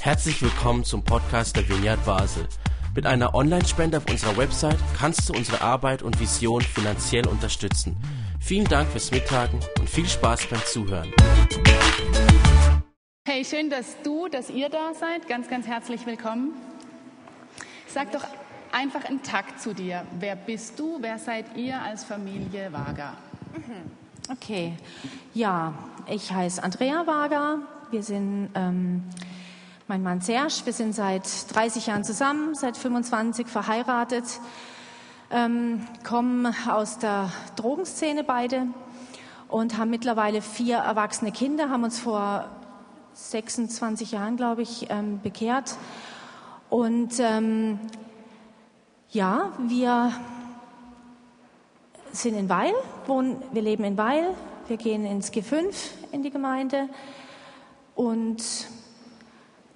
Herzlich willkommen zum Podcast der Vineyard Basel. Mit einer Online-Spende auf unserer Website kannst du unsere Arbeit und Vision finanziell unterstützen. Vielen Dank fürs Mittagen und viel Spaß beim Zuhören. Hey, schön, dass du, dass ihr da seid. Ganz, ganz herzlich willkommen. Sag doch einfach einen Takt zu dir. Wer bist du? Wer seid ihr als Familie Wager? Okay, ja, ich heiße Andrea Wager. Wir sind ähm, mein Mann Serge. Wir sind seit 30 Jahren zusammen, seit 25 verheiratet, ähm, kommen aus der Drogenszene beide und haben mittlerweile vier erwachsene Kinder, haben uns vor 26 Jahren, glaube ich, ähm, bekehrt. Und ähm, ja, wir sind in Weil, wohnen, wir leben in Weil, wir gehen ins G5 in die Gemeinde und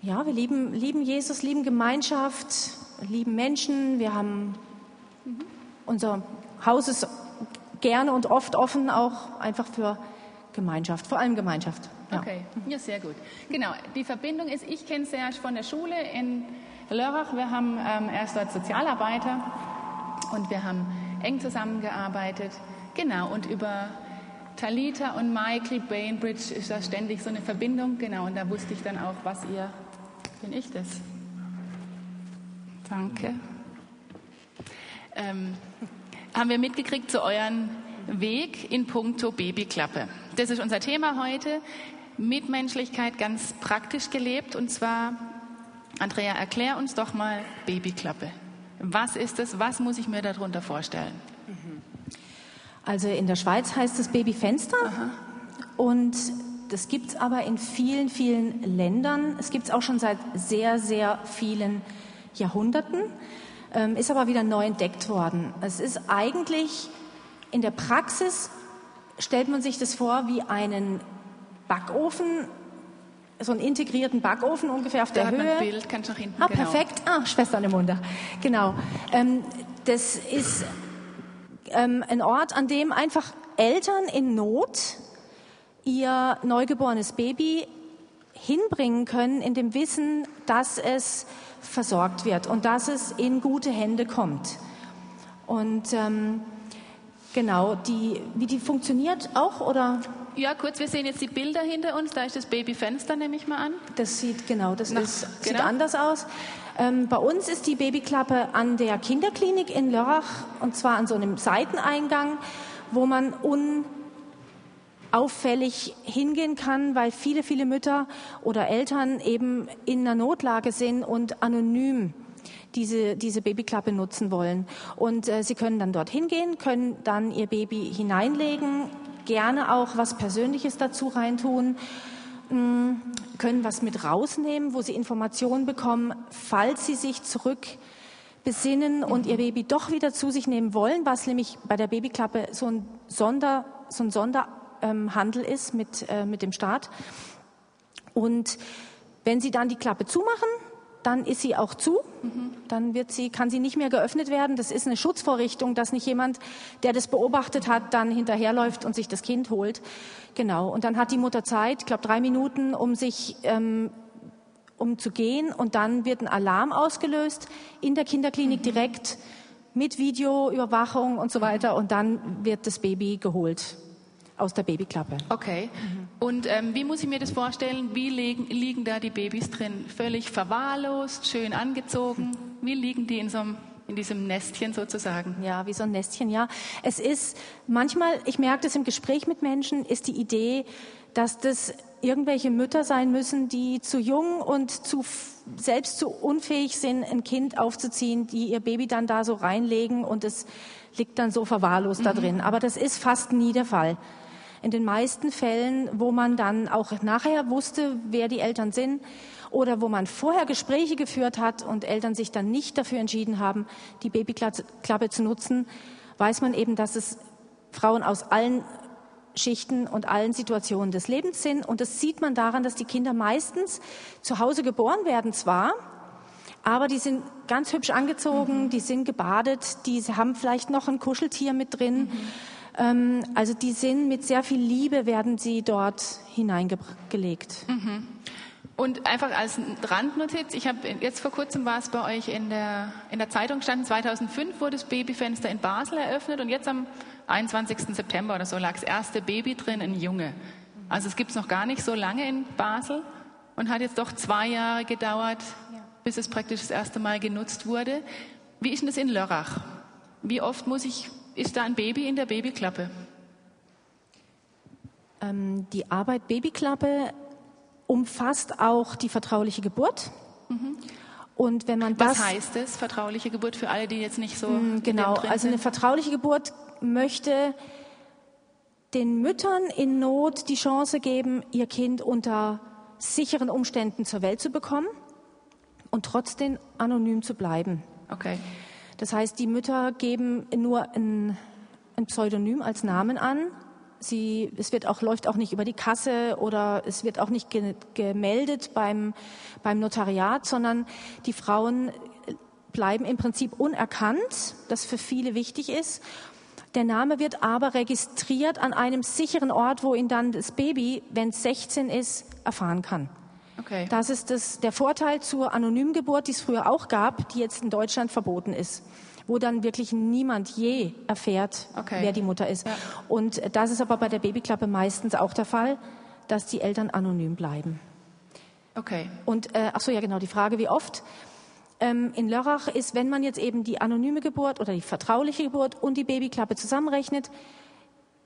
ja, wir lieben, lieben Jesus, lieben Gemeinschaft, lieben Menschen. Wir haben unser Haus ist gerne und oft offen, auch einfach für Gemeinschaft, vor allem Gemeinschaft. Ja. Okay, ja, sehr gut. Genau, die Verbindung ist, ich kenne Serge von der Schule in Lörrach. Wir haben, ähm, er ist dort Sozialarbeiter und wir haben eng zusammengearbeitet. Genau, und über Talita und Michael Bainbridge ist da ständig so eine Verbindung. Genau, und da wusste ich dann auch, was ihr bin ich das? Danke. Ähm, haben wir mitgekriegt zu euren Weg in puncto Babyklappe. Das ist unser Thema heute. Mitmenschlichkeit ganz praktisch gelebt. Und zwar, Andrea, erklär uns doch mal Babyklappe. Was ist es? Was muss ich mir darunter vorstellen? Also in der Schweiz heißt es Babyfenster. Aha. Und das gibt es aber in vielen, vielen Ländern. Es gibt es auch schon seit sehr, sehr vielen Jahrhunderten, ähm, ist aber wieder neu entdeckt worden. Es ist eigentlich in der Praxis, stellt man sich das vor wie einen Backofen, so einen integrierten Backofen ungefähr auf da der Höhe. Ein Bild, kannst nach hinten. Ah, genau. perfekt. Ah, Schwester Annemunda. Genau. Ähm, das ist ähm, ein Ort, an dem einfach Eltern in Not ihr neugeborenes Baby hinbringen können in dem Wissen, dass es versorgt wird und dass es in gute Hände kommt. Und ähm, genau, die, wie die funktioniert auch oder? Ja, kurz, wir sehen jetzt die Bilder hinter uns. Da ist das Babyfenster, nehme ich mal an. Das sieht genau, das Nach, ist, genau. sieht anders aus. Ähm, bei uns ist die Babyklappe an der Kinderklinik in Lörrach und zwar an so einem Seiteneingang, wo man un auffällig hingehen kann, weil viele, viele Mütter oder Eltern eben in einer Notlage sind und anonym diese, diese Babyklappe nutzen wollen. Und äh, sie können dann dorthin gehen, können dann ihr Baby hineinlegen, gerne auch was Persönliches dazu reintun, können was mit rausnehmen, wo sie Informationen bekommen, falls sie sich zurück besinnen und ihr Baby doch wieder zu sich nehmen wollen, was nämlich bei der Babyklappe so ein Sonder, so ein Sonder ähm, ist mit, äh, mit dem Staat. Und wenn Sie dann die Klappe zumachen, dann ist sie auch zu. Mhm. Dann wird sie, kann sie nicht mehr geöffnet werden. Das ist eine Schutzvorrichtung, dass nicht jemand, der das beobachtet hat, dann hinterherläuft und sich das Kind holt. Genau. Und dann hat die Mutter Zeit, ich glaube drei Minuten, um sich ähm, um zu gehen. Und dann wird ein Alarm ausgelöst in der Kinderklinik mhm. direkt mit Videoüberwachung und so weiter. Und dann wird das Baby geholt aus der Babyklappe. Okay. Und ähm, wie muss ich mir das vorstellen? Wie liegen, liegen da die Babys drin? Völlig verwahrlost, schön angezogen? Wie liegen die in so einem in diesem Nestchen sozusagen. Ja, wie so ein Nestchen, ja. Es ist manchmal, ich merke das im Gespräch mit Menschen, ist die Idee, dass das irgendwelche Mütter sein müssen, die zu jung und zu selbst zu unfähig sind, ein Kind aufzuziehen, die ihr Baby dann da so reinlegen und es liegt dann so verwahrlost mhm. da drin. Aber das ist fast nie der Fall in den meisten Fällen, wo man dann auch nachher wusste, wer die Eltern sind oder wo man vorher Gespräche geführt hat und Eltern sich dann nicht dafür entschieden haben, die Babyklappe zu nutzen, weiß man eben, dass es Frauen aus allen Schichten und allen Situationen des Lebens sind. Und das sieht man daran, dass die Kinder meistens zu Hause geboren werden zwar, aber die sind ganz hübsch angezogen, mhm. die sind gebadet, die haben vielleicht noch ein Kuscheltier mit drin. Mhm. Ähm, also die sind mit sehr viel Liebe werden sie dort hineingelegt. Mhm. Und einfach als Randnotiz, ich habe jetzt vor kurzem war es bei euch in der, in der Zeitung gestanden, 2005 wurde das Babyfenster in Basel eröffnet und jetzt am 21. September oder so lag das erste Baby drin, ein Junge. Also es gibt es noch gar nicht so lange in Basel und hat jetzt doch zwei Jahre gedauert, bis es praktisch das erste Mal genutzt wurde. Wie ist denn das in Lörrach? Wie oft muss ich, ist da ein Baby in der Babyklappe? Ähm, die Arbeit Babyklappe umfasst auch die vertrauliche Geburt. Mhm. Und wenn man das, Was heißt es, vertrauliche Geburt, für alle, die jetzt nicht so. Mm, genau, also eine vertrauliche Geburt möchte den Müttern in Not die Chance geben, ihr Kind unter sicheren Umständen zur Welt zu bekommen und trotzdem anonym zu bleiben. Okay. Das heißt, die Mütter geben nur ein, ein Pseudonym als Namen an Sie, es wird auch, läuft auch nicht über die Kasse oder es wird auch nicht ge gemeldet beim, beim Notariat, sondern die Frauen bleiben im Prinzip unerkannt, das für viele wichtig ist. Der Name wird aber registriert an einem sicheren Ort, wo ihn dann das Baby, wenn es 16 ist, erfahren kann. Okay. Das ist das, der Vorteil zur Anonymgeburt, die es früher auch gab, die jetzt in Deutschland verboten ist wo dann wirklich niemand je erfährt, okay. wer die Mutter ist. Ja. Und das ist aber bei der Babyklappe meistens auch der Fall, dass die Eltern anonym bleiben. Okay. Und äh, ach so ja genau die Frage, wie oft? Ähm, in Lörrach ist, wenn man jetzt eben die anonyme Geburt oder die vertrauliche Geburt und die Babyklappe zusammenrechnet,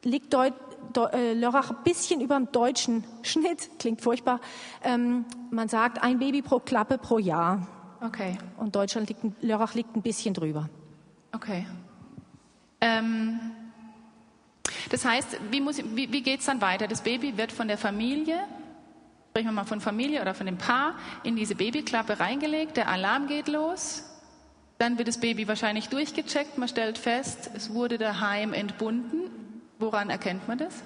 liegt Deut De äh, Lörrach ein bisschen über dem deutschen Schnitt, klingt furchtbar. Ähm, man sagt ein Baby pro Klappe pro Jahr. Okay. Und Deutschland liegt, Lörrach liegt ein bisschen drüber. Okay. Ähm, das heißt, wie, muss, wie, wie geht es dann weiter? Das Baby wird von der Familie, sprechen wir mal von Familie oder von dem Paar, in diese Babyklappe reingelegt, der Alarm geht los, dann wird das Baby wahrscheinlich durchgecheckt, man stellt fest, es wurde daheim entbunden. Woran erkennt man das?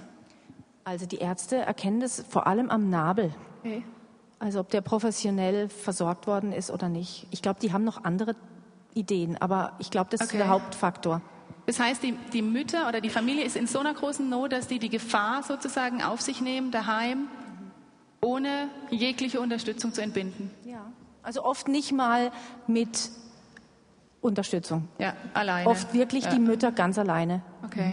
Also die Ärzte erkennen das vor allem am Nabel. Okay. Also ob der professionell versorgt worden ist oder nicht. Ich glaube, die haben noch andere Ideen. Aber ich glaube, das okay. ist der Hauptfaktor. Das heißt, die, die Mütter oder die Familie ist in so einer großen Not, dass die die Gefahr sozusagen auf sich nehmen, daheim, ohne jegliche Unterstützung zu entbinden. Ja, also oft nicht mal mit Unterstützung. Ja, alleine. Oft wirklich ja. die Mütter ganz alleine. Okay.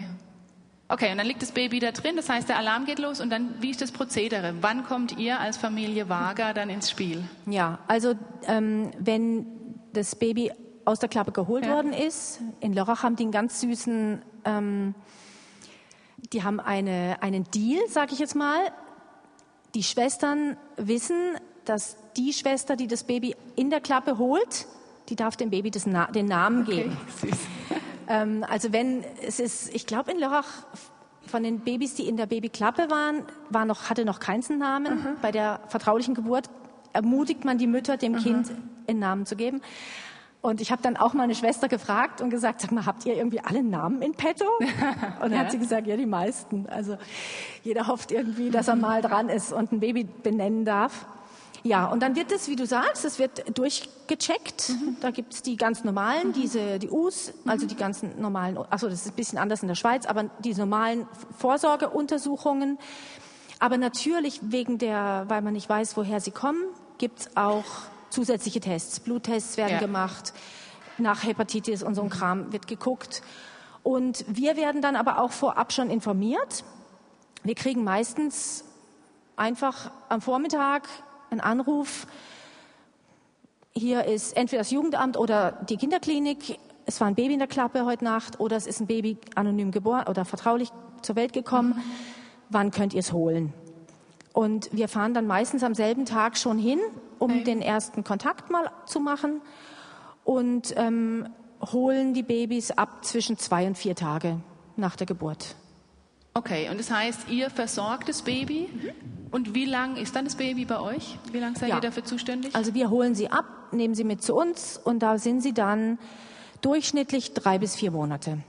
Okay, und dann liegt das Baby da drin, das heißt, der Alarm geht los und dann, wie ist das Prozedere? Wann kommt ihr als Familie Wager dann ins Spiel? Ja, also ähm, wenn das Baby aus der Klappe geholt ja. worden ist. In Lörrach haben die einen ganz süßen, ähm, die haben eine, einen Deal, sage ich jetzt mal. Die Schwestern wissen, dass die Schwester, die das Baby in der Klappe holt, die darf dem Baby Na den Namen okay, geben. Süß. Ähm, also wenn es ist, ich glaube in Lörrach von den Babys, die in der Babyklappe waren, war noch, hatte noch keinen Namen. Mhm. Bei der vertraulichen Geburt ermutigt man die Mütter, dem mhm. Kind einen Namen zu geben. Und ich habe dann auch meine Schwester gefragt und gesagt, sag mal, habt ihr irgendwie alle Namen in petto? Und dann ja. hat sie gesagt, ja, die meisten. Also jeder hofft irgendwie, dass er mal dran ist und ein Baby benennen darf. Ja, und dann wird es, wie du sagst, es wird durchgecheckt. Mhm. Da gibt's die ganz normalen, mhm. diese, die U's, also mhm. die ganzen normalen, achso, das ist ein bisschen anders in der Schweiz, aber die normalen Vorsorgeuntersuchungen. Aber natürlich wegen der, weil man nicht weiß, woher sie kommen, gibt's auch zusätzliche Tests. Bluttests werden ja. gemacht, nach Hepatitis und so ein Kram wird geguckt. Und wir werden dann aber auch vorab schon informiert. Wir kriegen meistens einfach am Vormittag einen Anruf. Hier ist entweder das Jugendamt oder die Kinderklinik. Es war ein Baby in der Klappe heute Nacht oder es ist ein Baby anonym geboren oder vertraulich zur Welt gekommen. Mhm. Wann könnt ihr es holen? Und wir fahren dann meistens am selben Tag schon hin, um okay. den ersten Kontakt mal zu machen und ähm, holen die Babys ab zwischen zwei und vier Tage nach der Geburt. Okay, und das heißt, ihr versorgt das Baby. Und wie lang ist dann das Baby bei euch? Wie lange seid ja. ihr dafür zuständig? Also wir holen sie ab, nehmen sie mit zu uns und da sind sie dann durchschnittlich drei bis vier Monate.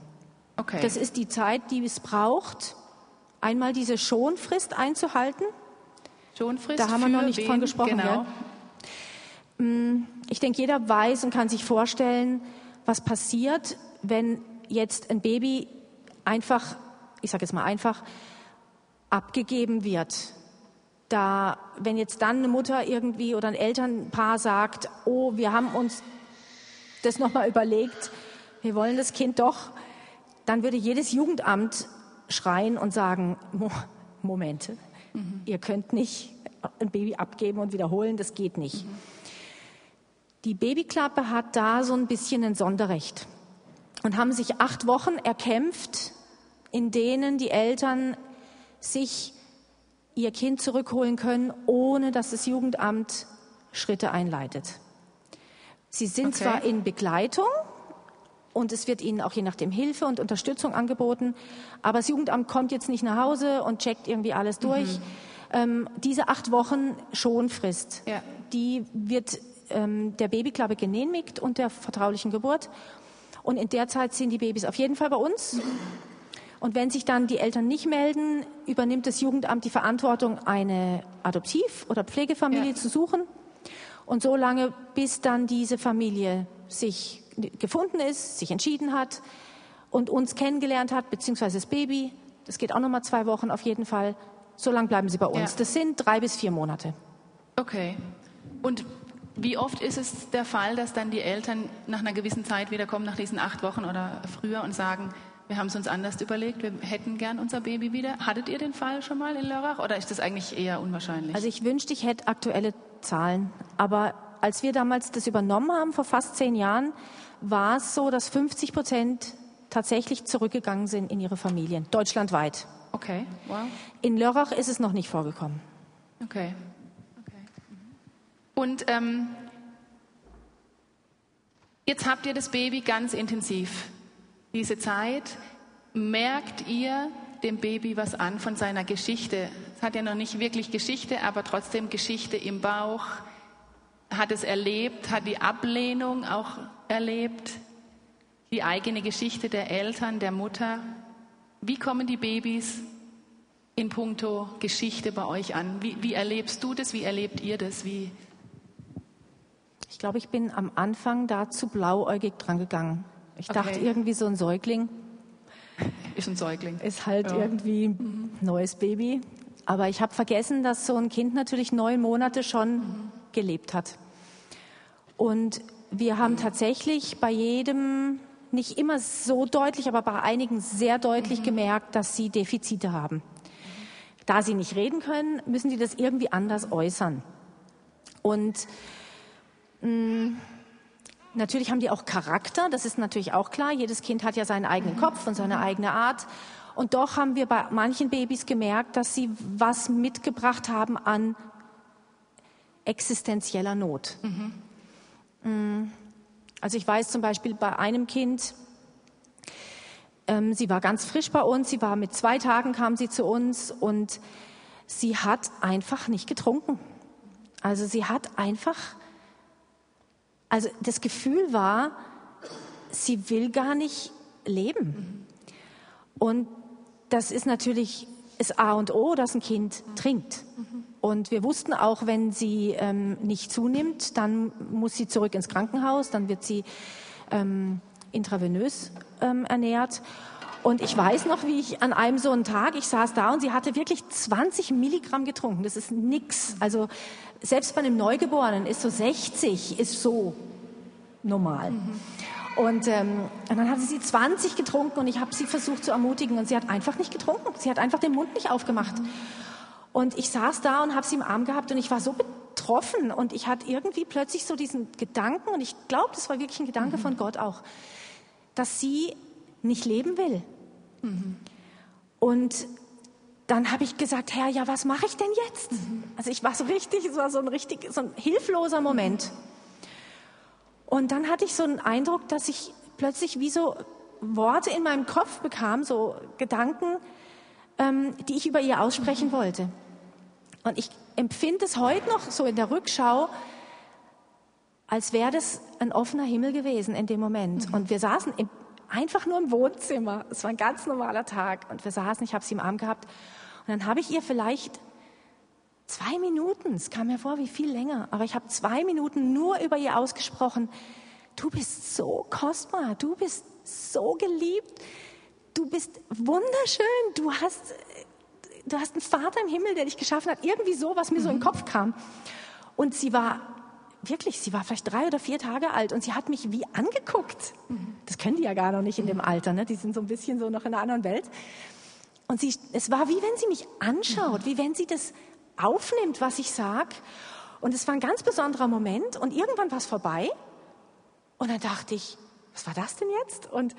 Okay. Das ist die Zeit, die es braucht, einmal diese Schonfrist einzuhalten. Schonfrist. Da haben wir noch nicht wen? von gesprochen. Genau. Mm, ich denke, jeder weiß und kann sich vorstellen, was passiert, wenn jetzt ein Baby einfach, ich sage jetzt mal einfach, abgegeben wird. da, wenn jetzt dann eine Mutter irgendwie oder ein Elternpaar sagt, oh, wir haben uns das nochmal überlegt, wir wollen das Kind doch, dann würde jedes Jugendamt schreien und sagen, Moment, mhm. ihr könnt nicht ein Baby abgeben und wiederholen, das geht nicht. Mhm. Die Babyklappe hat da so ein bisschen ein Sonderrecht und haben sich acht Wochen erkämpft, in denen die Eltern sich ihr Kind zurückholen können, ohne dass das Jugendamt Schritte einleitet. Sie sind okay. zwar in Begleitung und es wird ihnen auch je nachdem Hilfe und Unterstützung angeboten, aber das Jugendamt kommt jetzt nicht nach Hause und checkt irgendwie alles durch. Mhm. Ähm, diese acht Wochen Schonfrist, ja. die wird ähm, der Babyklappe genehmigt und der vertraulichen Geburt. Und in der Zeit sind die Babys auf jeden Fall bei uns. Und wenn sich dann die Eltern nicht melden, übernimmt das Jugendamt die Verantwortung, eine Adoptiv- oder Pflegefamilie ja. zu suchen. Und so lange, bis dann diese Familie sich gefunden ist, sich entschieden hat und uns kennengelernt hat, beziehungsweise das Baby, das geht auch nochmal zwei Wochen auf jeden Fall, so lange bleiben sie bei uns. Ja. Das sind drei bis vier Monate. Okay. Und wie oft ist es der Fall, dass dann die Eltern nach einer gewissen Zeit wiederkommen, nach diesen acht Wochen oder früher und sagen, wir haben es uns anders überlegt, wir hätten gern unser Baby wieder. Hattet ihr den Fall schon mal in Lörrach oder ist das eigentlich eher unwahrscheinlich? Also ich wünschte, ich hätte aktuelle Zahlen. Aber als wir damals das übernommen haben, vor fast zehn Jahren, war es so, dass 50 Prozent tatsächlich zurückgegangen sind in ihre Familien, deutschlandweit. Okay, wow. In Lörrach ist es noch nicht vorgekommen. Okay. okay. Und ähm, jetzt habt ihr das Baby ganz intensiv diese Zeit, merkt ihr dem Baby was an von seiner Geschichte? Es hat ja noch nicht wirklich Geschichte, aber trotzdem Geschichte im Bauch. Hat es erlebt, hat die Ablehnung auch erlebt, die eigene Geschichte der Eltern, der Mutter. Wie kommen die Babys in puncto Geschichte bei euch an? Wie, wie erlebst du das? Wie erlebt ihr das? Wie ich glaube, ich bin am Anfang da zu blauäugig dran gegangen. Ich okay. dachte irgendwie so ein Säugling. Ist ein Säugling. Ist halt ja. irgendwie ein neues Baby. Aber ich habe vergessen, dass so ein Kind natürlich neun Monate schon mhm. gelebt hat. Und wir haben tatsächlich bei jedem, nicht immer so deutlich, aber bei einigen sehr deutlich mhm. gemerkt, dass sie Defizite haben. Da sie nicht reden können, müssen sie das irgendwie anders äußern. Und mh, mm, Natürlich haben die auch Charakter, das ist natürlich auch klar. Jedes Kind hat ja seinen eigenen Kopf und seine eigene Art. Und doch haben wir bei manchen Babys gemerkt, dass sie was mitgebracht haben an existenzieller Not. Mhm. Also ich weiß zum Beispiel bei einem Kind, ähm, sie war ganz frisch bei uns, sie war mit zwei Tagen kam sie zu uns und sie hat einfach nicht getrunken. Also sie hat einfach also das Gefühl war, sie will gar nicht leben. Und das ist natürlich das A und O, dass ein Kind trinkt. Und wir wussten auch, wenn sie ähm, nicht zunimmt, dann muss sie zurück ins Krankenhaus, dann wird sie ähm, intravenös ähm, ernährt. Und ich weiß noch, wie ich an einem so einen Tag, ich saß da und sie hatte wirklich 20 Milligramm getrunken. Das ist nix. Also selbst bei einem Neugeborenen ist so 60 ist so normal. Mhm. Und, ähm, und dann hatte sie 20 getrunken und ich habe sie versucht zu ermutigen und sie hat einfach nicht getrunken. Sie hat einfach den Mund nicht aufgemacht. Mhm. Und ich saß da und habe sie im Arm gehabt und ich war so betroffen und ich hatte irgendwie plötzlich so diesen Gedanken und ich glaube, das war wirklich ein Gedanke mhm. von Gott auch, dass sie nicht leben will. Mhm. Und dann habe ich gesagt, Herr, ja, was mache ich denn jetzt? Also ich war so richtig, es war so ein richtig, so ein hilfloser Moment. Und dann hatte ich so einen Eindruck, dass ich plötzlich wie so Worte in meinem Kopf bekam, so Gedanken, ähm, die ich über ihr aussprechen wollte. Und ich empfinde es heute noch so in der Rückschau, als wäre das ein offener Himmel gewesen in dem Moment. Mhm. Und wir saßen im, einfach nur im Wohnzimmer. Es war ein ganz normaler Tag. Und wir saßen, ich habe sie im Arm gehabt. Und dann habe ich ihr vielleicht zwei Minuten, es kam mir vor wie viel länger, aber ich habe zwei Minuten nur über ihr ausgesprochen, du bist so kostbar, du bist so geliebt, du bist wunderschön, du hast, du hast einen Vater im Himmel, der dich geschaffen hat. Irgendwie so, was mir mhm. so in den Kopf kam. Und sie war wirklich, sie war vielleicht drei oder vier Tage alt und sie hat mich wie angeguckt. Mhm. Das können die ja gar noch nicht in dem Alter, ne? Die sind so ein bisschen so noch in einer anderen Welt. Und sie, es war wie wenn sie mich anschaut, wie wenn sie das aufnimmt, was ich sag. Und es war ein ganz besonderer Moment und irgendwann war es vorbei. Und dann dachte ich, was war das denn jetzt? Und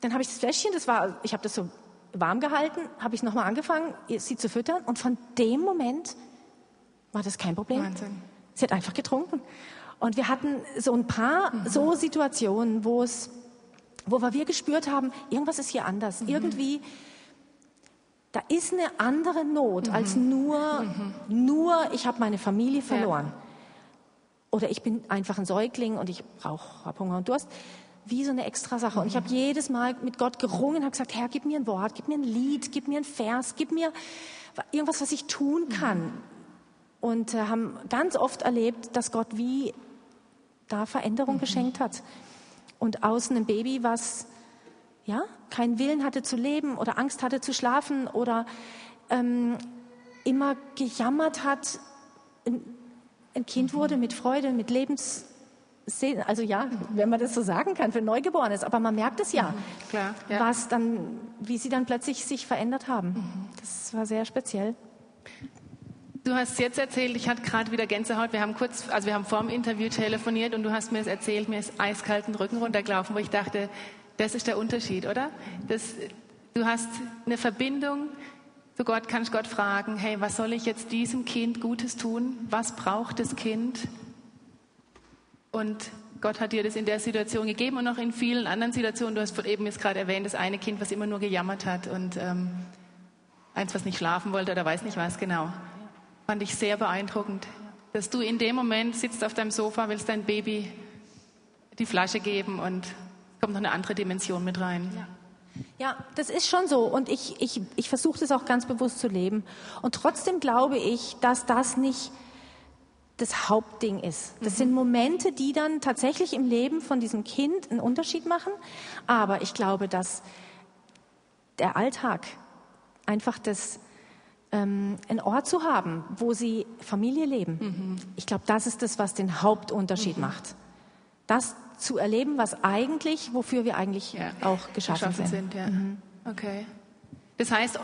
dann habe ich das Fläschchen, das war, ich habe das so warm gehalten, habe ich nochmal angefangen, sie zu füttern. Und von dem Moment war das kein Problem. Wahnsinn. Sie hat einfach getrunken. Und wir hatten so ein paar mhm. so Situationen, wo es, wo wir gespürt haben, irgendwas ist hier anders. Mhm. Irgendwie, da ist eine andere Not mhm. als nur, mhm. nur ich habe meine Familie verloren. Ja. Oder ich bin einfach ein Säugling und ich brauche Hunger und Durst. Wie so eine extra Sache. Und ich habe jedes Mal mit Gott gerungen, habe gesagt, Herr, gib mir ein Wort, gib mir ein Lied, gib mir ein Vers, gib mir irgendwas, was ich tun kann und äh, haben ganz oft erlebt, dass Gott wie da Veränderung mhm. geschenkt hat. Und außen ein Baby, was ja keinen Willen hatte zu leben oder Angst hatte zu schlafen oder ähm, immer gejammert hat, ein, Kind mhm. wurde mit Freude, mit Lebens also ja, wenn man das so sagen kann, für Neugeborenes, aber man merkt es ja, mhm, Klar, ja. was dann, wie sie dann plötzlich sich verändert haben. Mhm. Das war sehr speziell. Du hast jetzt erzählt, ich hatte gerade wieder Gänsehaut. Wir haben kurz, also wir haben vor dem Interview telefoniert und du hast mir es erzählt, mir ist eiskalten Rücken runtergelaufen, wo ich dachte, das ist der Unterschied, oder? Das, du hast eine Verbindung zu Gott, kannst Gott fragen, hey, was soll ich jetzt diesem Kind Gutes tun? Was braucht das Kind? Und Gott hat dir das in der Situation gegeben und auch in vielen anderen Situationen. Du hast eben jetzt gerade erwähnt, das eine Kind, was immer nur gejammert hat und ähm, eins, was nicht schlafen wollte oder weiß nicht was genau. Fand ich sehr beeindruckend, dass du in dem Moment sitzt auf deinem Sofa, willst dein Baby die Flasche geben und kommt noch eine andere Dimension mit rein. Ja. Ja, das ist schon so. Und ich, ich, ich versuche das auch ganz bewusst zu leben. Und trotzdem glaube ich, dass das nicht das Hauptding ist. Das mhm. sind Momente, die dann tatsächlich im Leben von diesem Kind einen Unterschied machen. Aber ich glaube, dass der Alltag einfach das ähm, einen Ort zu haben, wo sie Familie leben. Mhm. Ich glaube, das ist das, was den Hauptunterschied mhm. macht. Das zu erleben, was eigentlich, wofür wir eigentlich ja. auch geschaffen, geschaffen sind. sind ja. mhm. Okay. Das heißt,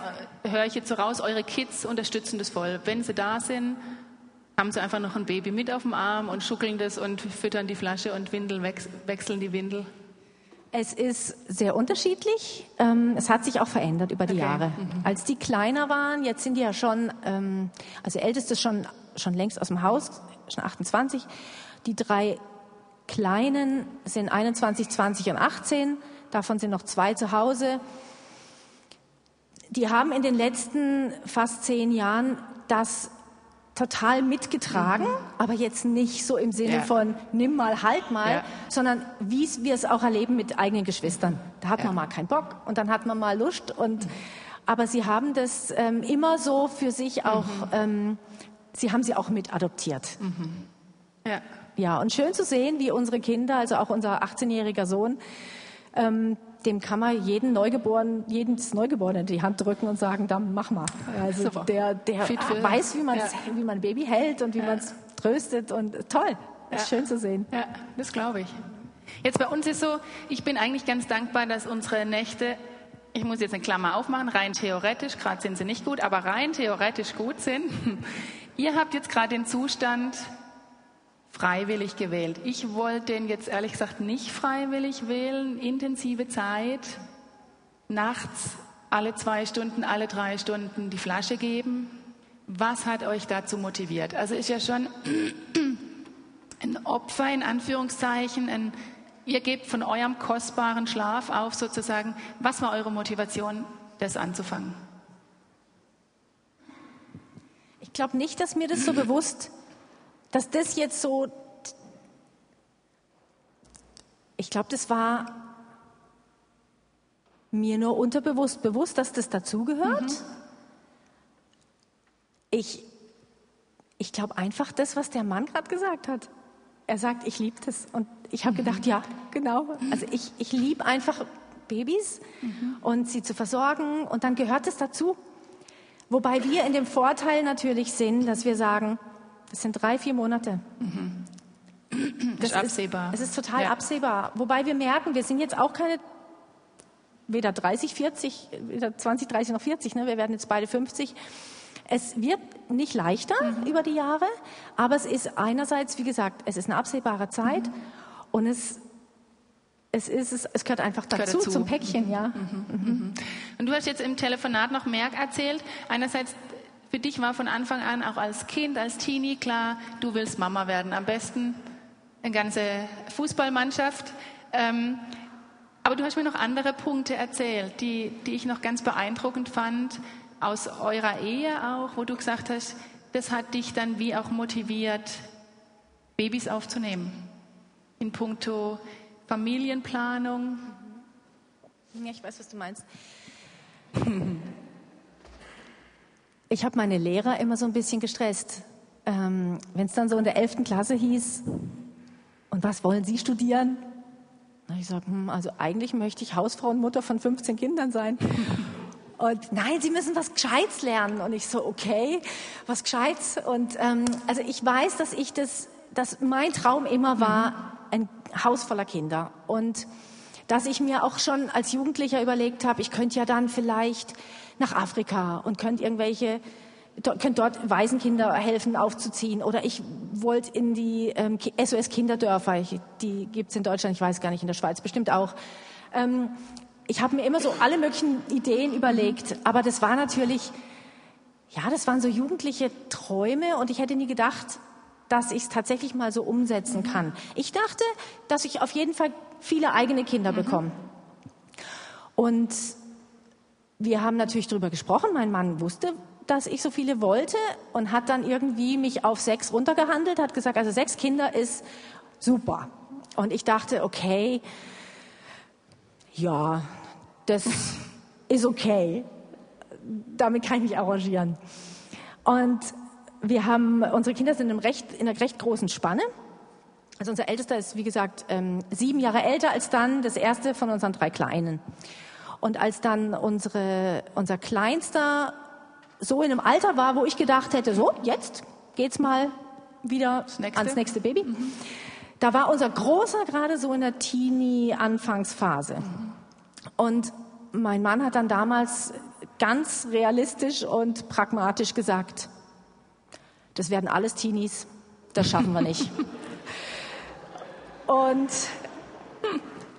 äh, höre ich jetzt so raus, eure Kids unterstützen das voll. Wenn sie da sind, haben sie einfach noch ein Baby mit auf dem Arm und schuckeln das und füttern die Flasche und Windel wechseln die Windel. Es ist sehr unterschiedlich. Ähm, es hat sich auch verändert über die okay. Jahre. Mhm. Als die kleiner waren, jetzt sind die ja schon, also älteste schon, schon längst aus dem Haus, schon 28. Die drei Kleinen sind 21, 20 und 18. Davon sind noch zwei zu Hause. Die haben in den letzten fast zehn Jahren das total mitgetragen, mhm. aber jetzt nicht so im Sinne ja. von nimm mal, halt mal, ja. sondern wie wir es auch erleben mit eigenen Geschwistern. Da hat ja. man mal keinen Bock und dann hat man mal Lust und aber sie haben das ähm, immer so für sich auch, mhm. ähm, sie haben sie auch mit adoptiert. Mhm. Ja. Ja, und schön zu sehen, wie unsere Kinder, also auch unser 18-jähriger Sohn, ähm, dem kann man jeden Neugeborenen, jedes Neugeborene die Hand drücken und sagen, dann mach mal. Also Super. der, der weiß, wie man, ja. wie man ein Baby hält und wie ja. man es tröstet und toll. Ja. Ist schön zu sehen. Ja, das glaube ich. Jetzt bei uns ist so, ich bin eigentlich ganz dankbar, dass unsere Nächte, ich muss jetzt eine Klammer aufmachen, rein theoretisch, gerade sind sie nicht gut, aber rein theoretisch gut sind. Ihr habt jetzt gerade den Zustand, freiwillig gewählt. Ich wollte den jetzt ehrlich gesagt nicht freiwillig wählen. Intensive Zeit, nachts alle zwei Stunden, alle drei Stunden die Flasche geben. Was hat euch dazu motiviert? Also ist ja schon ein Opfer in Anführungszeichen, ein, ihr gebt von eurem kostbaren Schlaf auf sozusagen. Was war eure Motivation, das anzufangen? Ich glaube nicht, dass mir das so bewusst dass das jetzt so, ich glaube, das war mir nur unterbewusst bewusst, dass das dazugehört. Mhm. Ich, ich glaube einfach das, was der Mann gerade gesagt hat. Er sagt, ich liebe das. Und ich habe mhm. gedacht, ja, genau. Also ich, ich liebe einfach Babys mhm. und sie zu versorgen. Und dann gehört es dazu. Wobei wir in dem Vorteil natürlich sind, dass wir sagen, das sind drei, vier Monate. Mhm. Das ist absehbar. Ist, es ist total ja. absehbar. Wobei wir merken, wir sind jetzt auch keine weder 30, 40, weder 20, 30 noch 40, ne? wir werden jetzt beide 50. Es wird nicht leichter mhm. über die Jahre, aber es ist einerseits, wie gesagt, es ist eine absehbare Zeit mhm. und es es, ist, es, es gehört einfach dazu, gehört dazu. zum Päckchen, ja. Mhm, mhm, mhm. Und du hast jetzt im Telefonat noch mehr erzählt. Einerseits, für dich war von Anfang an auch als Kind, als Teenie klar, du willst Mama werden. Am besten eine ganze Fußballmannschaft. Ähm, aber du hast mir noch andere Punkte erzählt, die, die ich noch ganz beeindruckend fand, aus eurer Ehe auch, wo du gesagt hast, das hat dich dann wie auch motiviert, Babys aufzunehmen. In puncto Familienplanung. Ja, ich weiß, was du meinst. Ich habe meine Lehrer immer so ein bisschen gestresst. Ähm, Wenn es dann so in der 11. Klasse hieß, und was wollen Sie studieren? Na, ich sage, hm, also eigentlich möchte ich Hausfrau und Mutter von 15 Kindern sein. Und nein, Sie müssen was Gescheites lernen. Und ich so, okay, was Gescheites. Und ähm, also ich weiß, dass ich das, dass mein Traum immer war, ein Haus voller Kinder. Und dass ich mir auch schon als Jugendlicher überlegt habe, ich könnte ja dann vielleicht nach Afrika und könnte irgendwelche könnte dort Waisenkinder helfen aufzuziehen oder ich wollte in die ähm, SOS Kinderdörfer, die gibt's in Deutschland, ich weiß gar nicht, in der Schweiz bestimmt auch. Ähm, ich habe mir immer so alle möglichen Ideen überlegt, aber das war natürlich, ja, das waren so jugendliche Träume und ich hätte nie gedacht, dass ich es tatsächlich mal so umsetzen kann. Ich dachte, dass ich auf jeden Fall viele eigene Kinder mhm. bekomme. Und wir haben natürlich darüber gesprochen. Mein Mann wusste, dass ich so viele wollte und hat dann irgendwie mich auf sechs runtergehandelt, hat gesagt, also sechs Kinder ist super. Und ich dachte, okay, ja, das ist okay. Damit kann ich mich arrangieren. Und wir haben, unsere Kinder sind in, recht, in einer recht großen Spanne. Also unser Ältester ist, wie gesagt, ähm, sieben Jahre älter als dann das erste von unseren drei Kleinen. Und als dann unsere, unser Kleinster so in einem Alter war, wo ich gedacht hätte, so, jetzt geht's mal wieder nächste. ans nächste Baby. Mhm. Da war unser Großer gerade so in der Teenie-Anfangsphase. Mhm. Und mein Mann hat dann damals ganz realistisch und pragmatisch gesagt, das werden alles Teenies, das schaffen wir nicht. und,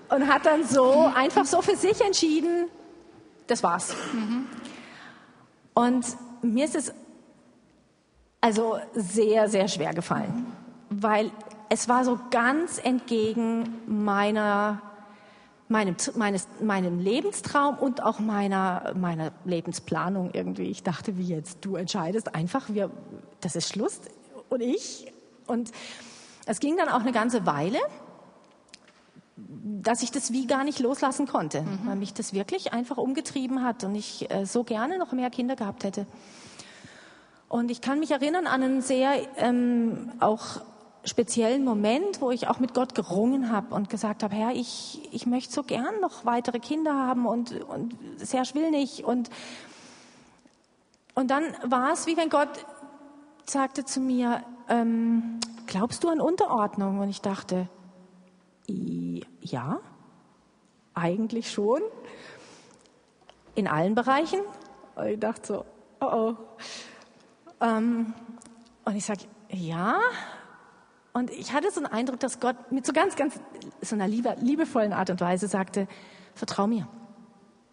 und hat dann so einfach so für sich entschieden, das war's. Und mir ist es also sehr, sehr schwer gefallen, weil es war so ganz entgegen meiner meinem, meines, meinem Lebenstraum und auch meiner, meiner Lebensplanung irgendwie. Ich dachte, wie jetzt, du entscheidest einfach, wir, das ist Schluss und ich. Und es ging dann auch eine ganze Weile, dass ich das wie gar nicht loslassen konnte, mhm. weil mich das wirklich einfach umgetrieben hat und ich äh, so gerne noch mehr Kinder gehabt hätte. Und ich kann mich erinnern an einen sehr ähm, auch speziellen Moment, wo ich auch mit Gott gerungen habe und gesagt habe, Herr, ich, ich möchte so gern noch weitere Kinder haben und, und Serge will nicht. Und, und dann war es, wie wenn Gott sagte zu mir, ähm, glaubst du an Unterordnung? Und ich dachte, ja, eigentlich schon. In allen Bereichen. Und ich dachte so, oh oh. Ähm, und ich sage, ja, und ich hatte so einen Eindruck, dass Gott mit so ganz, ganz so einer liebe, liebevollen Art und Weise sagte, vertrau mir.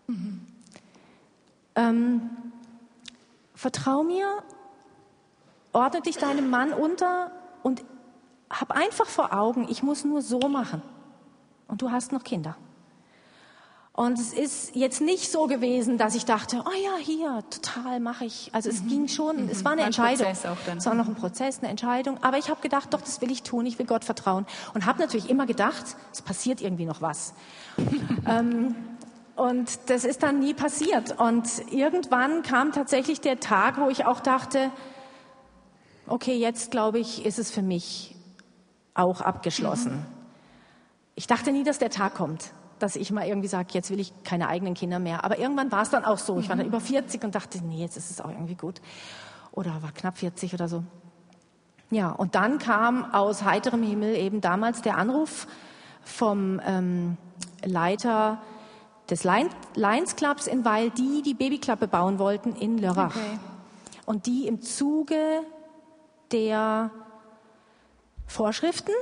Mhm. Ähm, vertrau mir, ordne dich deinem Mann unter und hab einfach vor Augen, ich muss nur so machen. Und du hast noch Kinder. Und es ist jetzt nicht so gewesen, dass ich dachte, oh ja, hier, total mache ich. Also es mhm. ging schon, mhm. es war eine war Entscheidung. Es war noch ein Prozess, eine Entscheidung. Aber ich habe gedacht, doch, das will ich tun, ich will Gott vertrauen. Und habe natürlich immer gedacht, es passiert irgendwie noch was. ähm, und das ist dann nie passiert. Und irgendwann kam tatsächlich der Tag, wo ich auch dachte, okay, jetzt glaube ich, ist es für mich auch abgeschlossen. Mhm. Ich dachte nie, dass der Tag kommt. dass ich mal irgendwie sage, jetzt will ich keine eigenen Kinder mehr. Aber irgendwann war es dann auch so. Ich war dann über 40 und dachte, nee, jetzt ist es auch irgendwie gut. Oder war knapp 40 oder so. Ja, und dann kam aus heiterem Himmel eben damals der Anruf vom ähm, Leiter des Lions Clubs in Weil, die die Babyklappe bauen wollten in Lörrach. Okay. Und die im Zuge der Vorschriften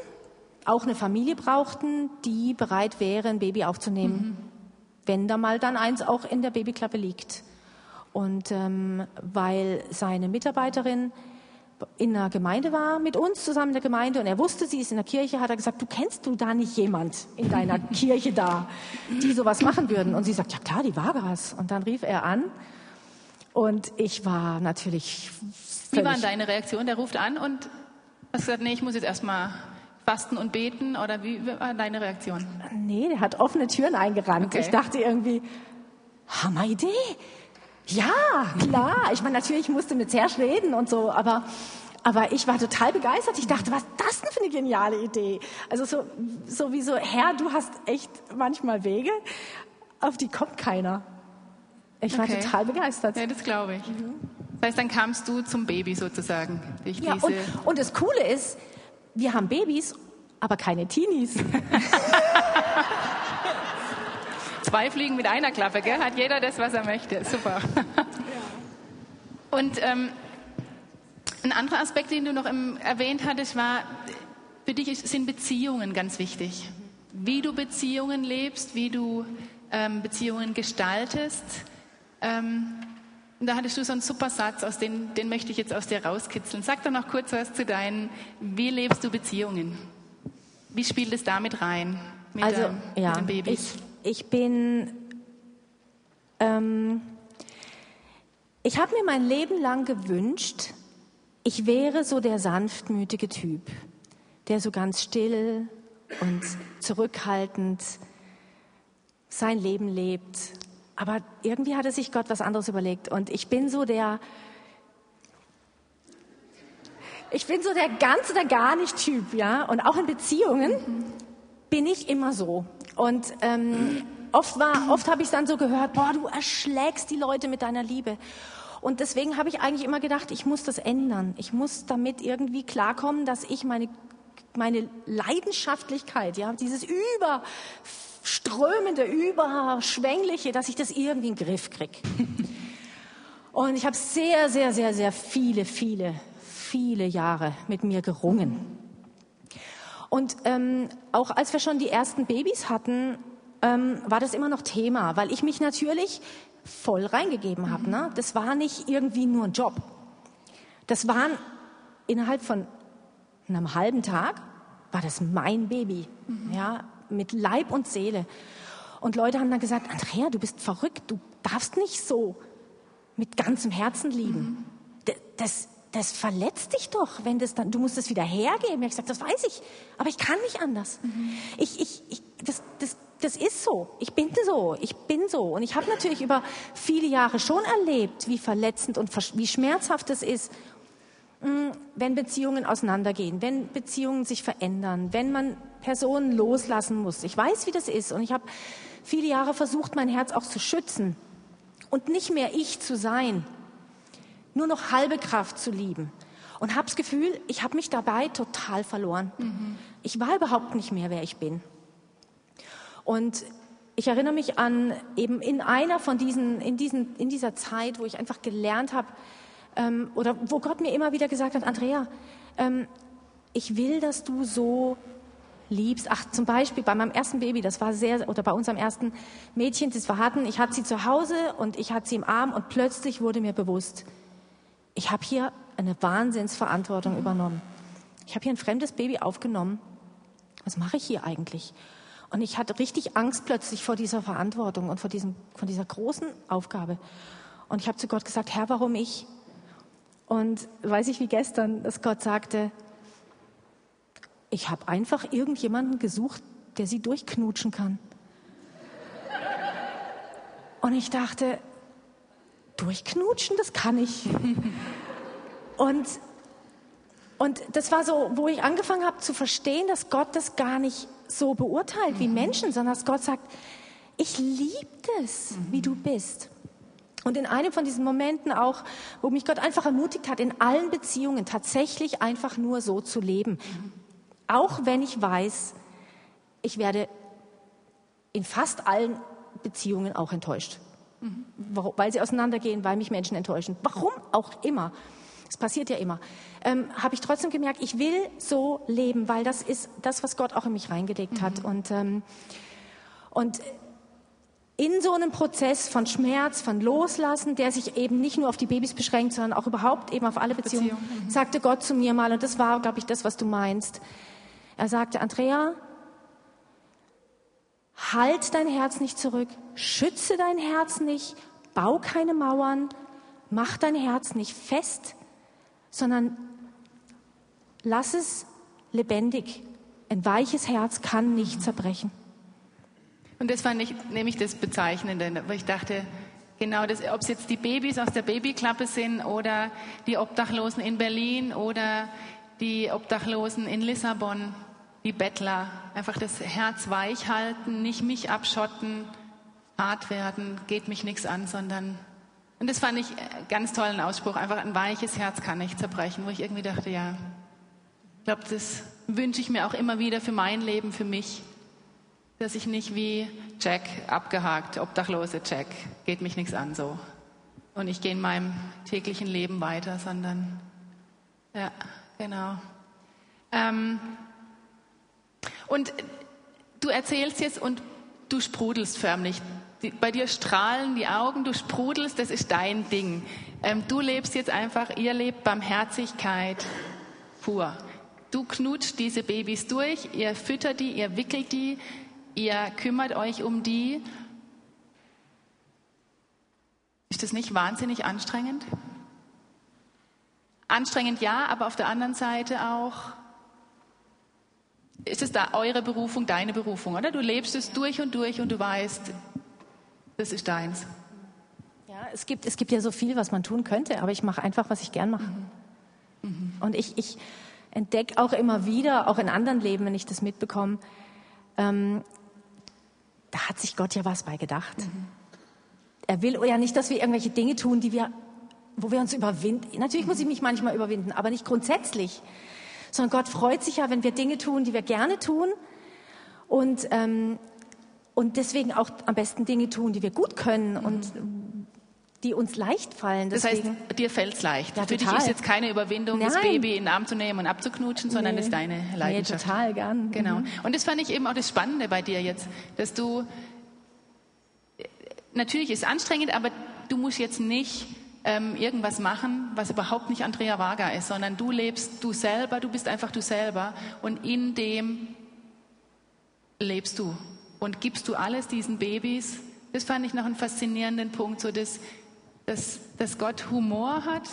auch eine Familie brauchten, die bereit wäre, ein Baby aufzunehmen, mhm. wenn da mal dann eins auch in der Babyklappe liegt. Und ähm, weil seine Mitarbeiterin in der Gemeinde war, mit uns zusammen in der Gemeinde, und er wusste, sie ist in der Kirche, hat er gesagt, du kennst du da nicht jemand in deiner Kirche da, die sowas machen würden? Und sie sagt, ja klar, die Vargas. Und dann rief er an und ich war natürlich. Wie war deine Reaktion? Der ruft an und hast gesagt, nee, ich muss jetzt erstmal fasten und beten oder wie war deine Reaktion? Nee, der hat offene Türen eingerannt. Okay. Ich dachte irgendwie, Hammer-Idee. Ja, klar. Ich meine, natürlich musste mit Serge reden und so, aber, aber ich war total begeistert. Ich dachte, was ist das denn für eine geniale Idee? Also so, so wie so, Herr, du hast echt manchmal Wege, auf die kommt keiner. Ich war okay. total begeistert. Ja, das glaube ich. Mhm. Das heißt, dann kamst du zum Baby sozusagen. Durch ja, diese und, und das Coole ist, wir haben Babys, aber keine Teenies. Zwei Fliegen mit einer Klappe, gell? Hat jeder das, was er möchte. Super. Und ähm, ein anderer Aspekt, den du noch im, erwähnt hattest, war, für dich sind Beziehungen ganz wichtig. Wie du Beziehungen lebst, wie du ähm, Beziehungen gestaltest. Ähm, da hattest du so einen super Satz, aus den, den möchte ich jetzt aus dir rauskitzeln. Sag doch noch kurz was zu deinen, wie lebst du Beziehungen? Wie spielt es damit rein? Mit, also, ähm, ja, mit Babys? Ich, ich bin, ähm, ich habe mir mein Leben lang gewünscht, ich wäre so der sanftmütige Typ, der so ganz still und zurückhaltend sein Leben lebt. Aber irgendwie hatte sich Gott was anderes überlegt. Und ich bin so der, ich bin so der ganz oder gar nicht Typ, ja. Und auch in Beziehungen bin ich immer so. Und ähm, oft war, oft habe ich dann so gehört, boah, du erschlägst die Leute mit deiner Liebe. Und deswegen habe ich eigentlich immer gedacht, ich muss das ändern. Ich muss damit irgendwie klarkommen, dass ich meine meine Leidenschaftlichkeit, ja, dieses überströmende, überschwängliche, dass ich das irgendwie in den Griff kriege. Und ich habe sehr, sehr, sehr, sehr viele, viele, viele Jahre mit mir gerungen. Und ähm, auch als wir schon die ersten Babys hatten, ähm, war das immer noch Thema, weil ich mich natürlich voll reingegeben habe. Ne? Das war nicht irgendwie nur ein Job. Das waren innerhalb von einem halben Tag war das mein Baby, mhm. ja, mit Leib und Seele. Und Leute haben dann gesagt, Andrea, du bist verrückt, du darfst nicht so mit ganzem Herzen lieben. Mhm. Das, das verletzt dich doch, wenn das dann, du musst es wieder hergeben. Ich habe gesagt, das weiß ich, aber ich kann nicht anders. Mhm. Ich, ich, ich, das, das, das ist so. Ich bin so. Ich bin so. Und ich habe natürlich über viele Jahre schon erlebt, wie verletzend und wie schmerzhaft es ist, mm, wenn Beziehungen auseinandergehen, wenn Beziehungen sich verändern, wenn man Personen loslassen muss. Ich weiß, wie das ist. Und ich habe viele Jahre versucht, mein Herz auch zu schützen und nicht mehr ich zu sein nur noch halbe Kraft zu lieben. Und habe das Gefühl, ich habe mich dabei total verloren. Mhm. Ich war überhaupt nicht mehr, wer ich bin. Und ich erinnere mich an eben in einer von diesen, in, diesen, in dieser Zeit, wo ich einfach gelernt habe, ähm, oder wo Gott mir immer wieder gesagt hat, Andrea, ähm, ich will, dass du so liebst. Ach, zum Beispiel bei meinem ersten Baby, das war sehr, oder bei unserem ersten Mädchen, das wir hatten, ich hatte sie zu Hause und ich hatte sie im Arm und plötzlich wurde mir bewusst, ich habe hier eine Wahnsinnsverantwortung übernommen. Ich habe hier ein fremdes Baby aufgenommen. Was mache ich hier eigentlich? Und ich hatte richtig Angst plötzlich vor dieser Verantwortung und vor, diesem, vor dieser großen Aufgabe. Und ich habe zu Gott gesagt, Herr, warum ich? Und weiß ich wie gestern, dass Gott sagte, ich habe einfach irgendjemanden gesucht, der sie durchknutschen kann. Und ich dachte, durchknutschen, das kann ich. Und Und das war so, wo ich angefangen habe zu verstehen, dass Gott das gar nicht so beurteilt wie Menschen, sondern dass Gott sagt, ich liebe es, wie du bist. Und in einem von diesen Momenten auch, wo mich Gott einfach ermutigt hat, in allen Beziehungen tatsächlich einfach nur so zu leben. Auch wenn ich weiß, ich werde in fast allen Beziehungen auch enttäuscht. Weil sie auseinandergehen, weil mich Menschen enttäuschen. Warum auch immer. Das passiert ja immer. Ähm, Habe ich trotzdem gemerkt, ich will so leben, weil das ist das, was Gott auch in mich reingelegt hat. Mhm. Und, ähm, und in so einem Prozess von Schmerz, von Loslassen, der sich eben nicht nur auf die Babys beschränkt, sondern auch überhaupt eben auf alle Beziehungen, Beziehung, mhm. sagte Gott zu mir mal, und das war, glaube ich, das, was du meinst. Er sagte, Andrea, halt dein Herz nicht zurück, schütze dein Herz nicht, bau keine Mauern, mach dein Herz nicht fest, sondern lass es lebendig. Ein weiches Herz kann nicht zerbrechen. Und das war nicht, nämlich das Bezeichnende, wo ich dachte, genau das, ob es jetzt die Babys aus der Babyklappe sind oder die Obdachlosen in Berlin oder die Obdachlosen in Lissabon, die Bettler, einfach das Herz weich halten, nicht mich abschotten, hart werden, geht mich nichts an, sondern und das fand ich einen ganz tollen Ausspruch, einfach ein weiches Herz kann nicht zerbrechen, wo ich irgendwie dachte, ja, ich glaube, das wünsche ich mir auch immer wieder für mein Leben, für mich, dass ich nicht wie Jack abgehakt, obdachlose Jack, geht mich nichts an so. Und ich gehe in meinem täglichen Leben weiter, sondern, ja, genau. Ähm, und du erzählst jetzt und du sprudelst förmlich. Bei dir strahlen die Augen, du sprudelst, das ist dein Ding. Ähm, du lebst jetzt einfach, ihr lebt Barmherzigkeit pur. Du knutscht diese Babys durch, ihr füttert die, ihr wickelt die, ihr kümmert euch um die. Ist das nicht wahnsinnig anstrengend? Anstrengend ja, aber auf der anderen Seite auch, ist es da eure Berufung, deine Berufung, oder? Du lebst es durch und durch und du weißt, das ist deins. Ja, es gibt, es gibt ja so viel, was man tun könnte, aber ich mache einfach, was ich gern mache. Und ich, ich entdecke auch immer wieder, auch in anderen Leben, wenn ich das mitbekomme, ähm, da hat sich Gott ja was bei gedacht. Er will ja nicht, dass wir irgendwelche Dinge tun, die wir, wo wir uns überwinden. Natürlich muss ich mich manchmal überwinden, aber nicht grundsätzlich. Sondern Gott freut sich ja, wenn wir Dinge tun, die wir gerne tun. Und, ähm, und deswegen auch am besten Dinge tun, die wir gut können und die uns leicht fallen. Das heißt, Deswegen, dir fällt es leicht. Ja, Für dich ist jetzt keine Überwindung, das Nein. Baby in den Arm zu nehmen und abzuknutschen, sondern Nee. das ist deine nee, Leidenschaft. total gern. Genau. Mhm. Und das fand ich eben auch das Spannende bei dir jetzt, dass du natürlich ist anstrengend, aber du musst jetzt nicht ähm, irgendwas machen, was überhaupt nicht Andrea Vaga ist, sondern du lebst du selber, du bist einfach du selber und in dem lebst du und gibst du alles diesen Babys. Das fand ich noch einen faszinierenden Punkt, so dass, dass, dass Gott Humor hat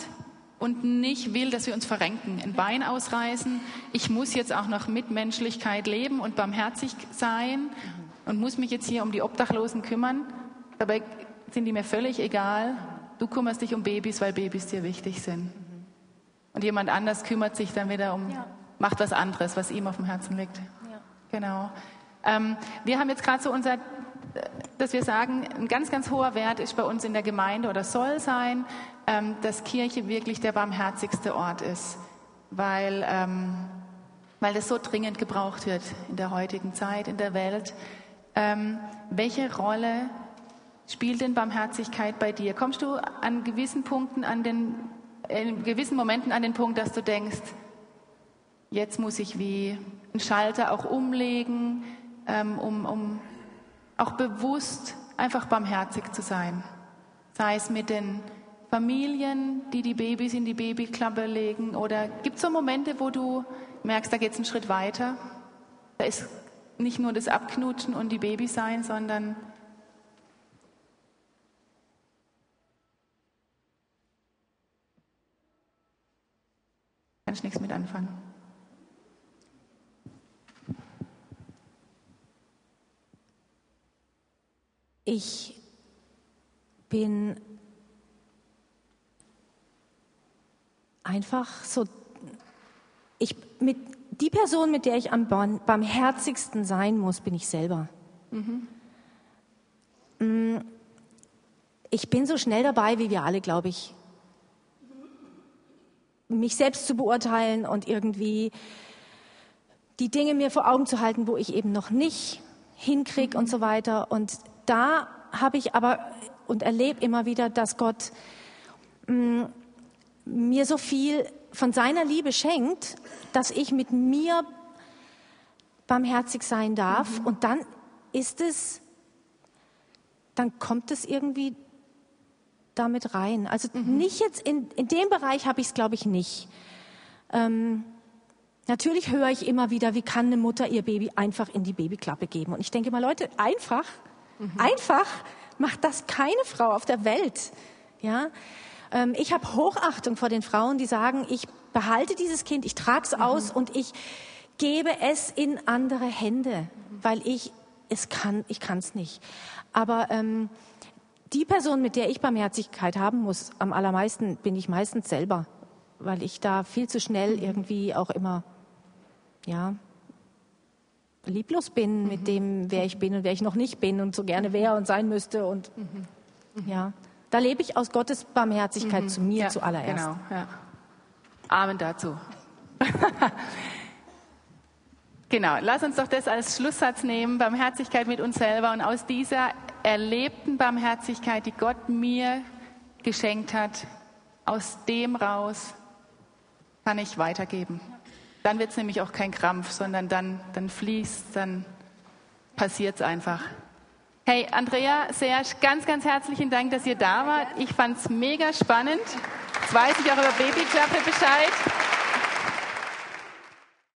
und nicht will, dass wir uns verrenken, ein Bein ausreißen. Ich muss jetzt auch noch mit Menschlichkeit leben und barmherzig sein und muss mich jetzt hier um die Obdachlosen kümmern. Dabei sind die mir völlig egal. Du kümmerst dich um Babys, weil Babys dir wichtig sind. Und jemand anders kümmert sich dann wieder um, Ja. macht was anderes, was ihm auf dem Herzen liegt. Ja. Genau. Ähm, wir haben jetzt gerade so unser, dass wir sagen, ein ganz, ganz hoher Wert ist bei uns in der Gemeinde oder soll sein, ähm, dass Kirche wirklich der barmherzigste Ort ist, weil, ähm, weil das so dringend gebraucht wird in der heutigen Zeit, in der Welt. Ähm, welche Rolle spielt denn Barmherzigkeit bei dir? Kommst du an gewissen Punkten, an den, in gewissen Momenten an den Punkt, dass du denkst, jetzt muss ich wie einen Schalter auch umlegen, ähm, um, um auch bewusst einfach barmherzig zu sein. Sei es mit den Familien, die die Babys in die Babyklappe legen, oder gibt es so Momente, wo du merkst, da geht es einen Schritt weiter? Da ist nicht nur das Abknutschen und die Babys sein, sondern kann ich nichts mit anfangen. Ich bin einfach so ich mit die Person, mit der ich am barmherzigsten sein muss, bin ich selber. Mhm. Ich bin so schnell dabei, wie wir alle, glaube ich, mich selbst zu beurteilen und irgendwie die Dinge mir vor Augen zu halten, wo ich eben noch nicht hinkriege und so weiter. Und da habe ich aber und erlebe immer wieder, dass Gott mh, mir so viel von seiner Liebe schenkt, dass ich mit mir barmherzig sein darf. Mhm. Und dann ist es, dann kommt es irgendwie damit rein. Also mhm. nicht jetzt in, in dem Bereich habe ich es, glaube ich, nicht. Ähm, natürlich höre ich immer wieder, wie kann eine Mutter ihr Baby einfach in die Babyklappe geben? Und ich denke mal, Leute, einfach, mhm. einfach macht das keine Frau auf der Welt. Ja, ähm, ich habe Hochachtung vor den Frauen, die sagen, ich behalte dieses Kind, ich trage es mhm. aus und ich gebe es in andere Hände, weil ich es kann, ich kann es nicht. Aber ähm, die Person, mit der ich Barmherzigkeit haben muss, am allermeisten bin ich meistens selber, weil ich da viel zu schnell irgendwie auch immer, ja, lieblos bin mhm. mit dem, wer ich bin und wer ich noch nicht bin und so gerne wäre und sein müsste und mhm. Mhm. ja, da lebe ich aus Gottes Barmherzigkeit mhm. zu mir ja, zuallererst. Genau, ja. Amen dazu. genau, lass uns doch das als Schlusssatz nehmen, Barmherzigkeit mit uns selber und aus dieser erlebten Barmherzigkeit, die Gott mir geschenkt hat, aus dem raus kann ich weitergeben. Dann wird es nämlich auch kein Krampf, sondern dann, dann fließt, dann passiert es einfach. Hey, Andrea, Serge, ganz, ganz herzlichen Dank, dass ihr da wart. Ich fand es mega spannend. Jetzt weiß ich auch über Babyklappe Bescheid.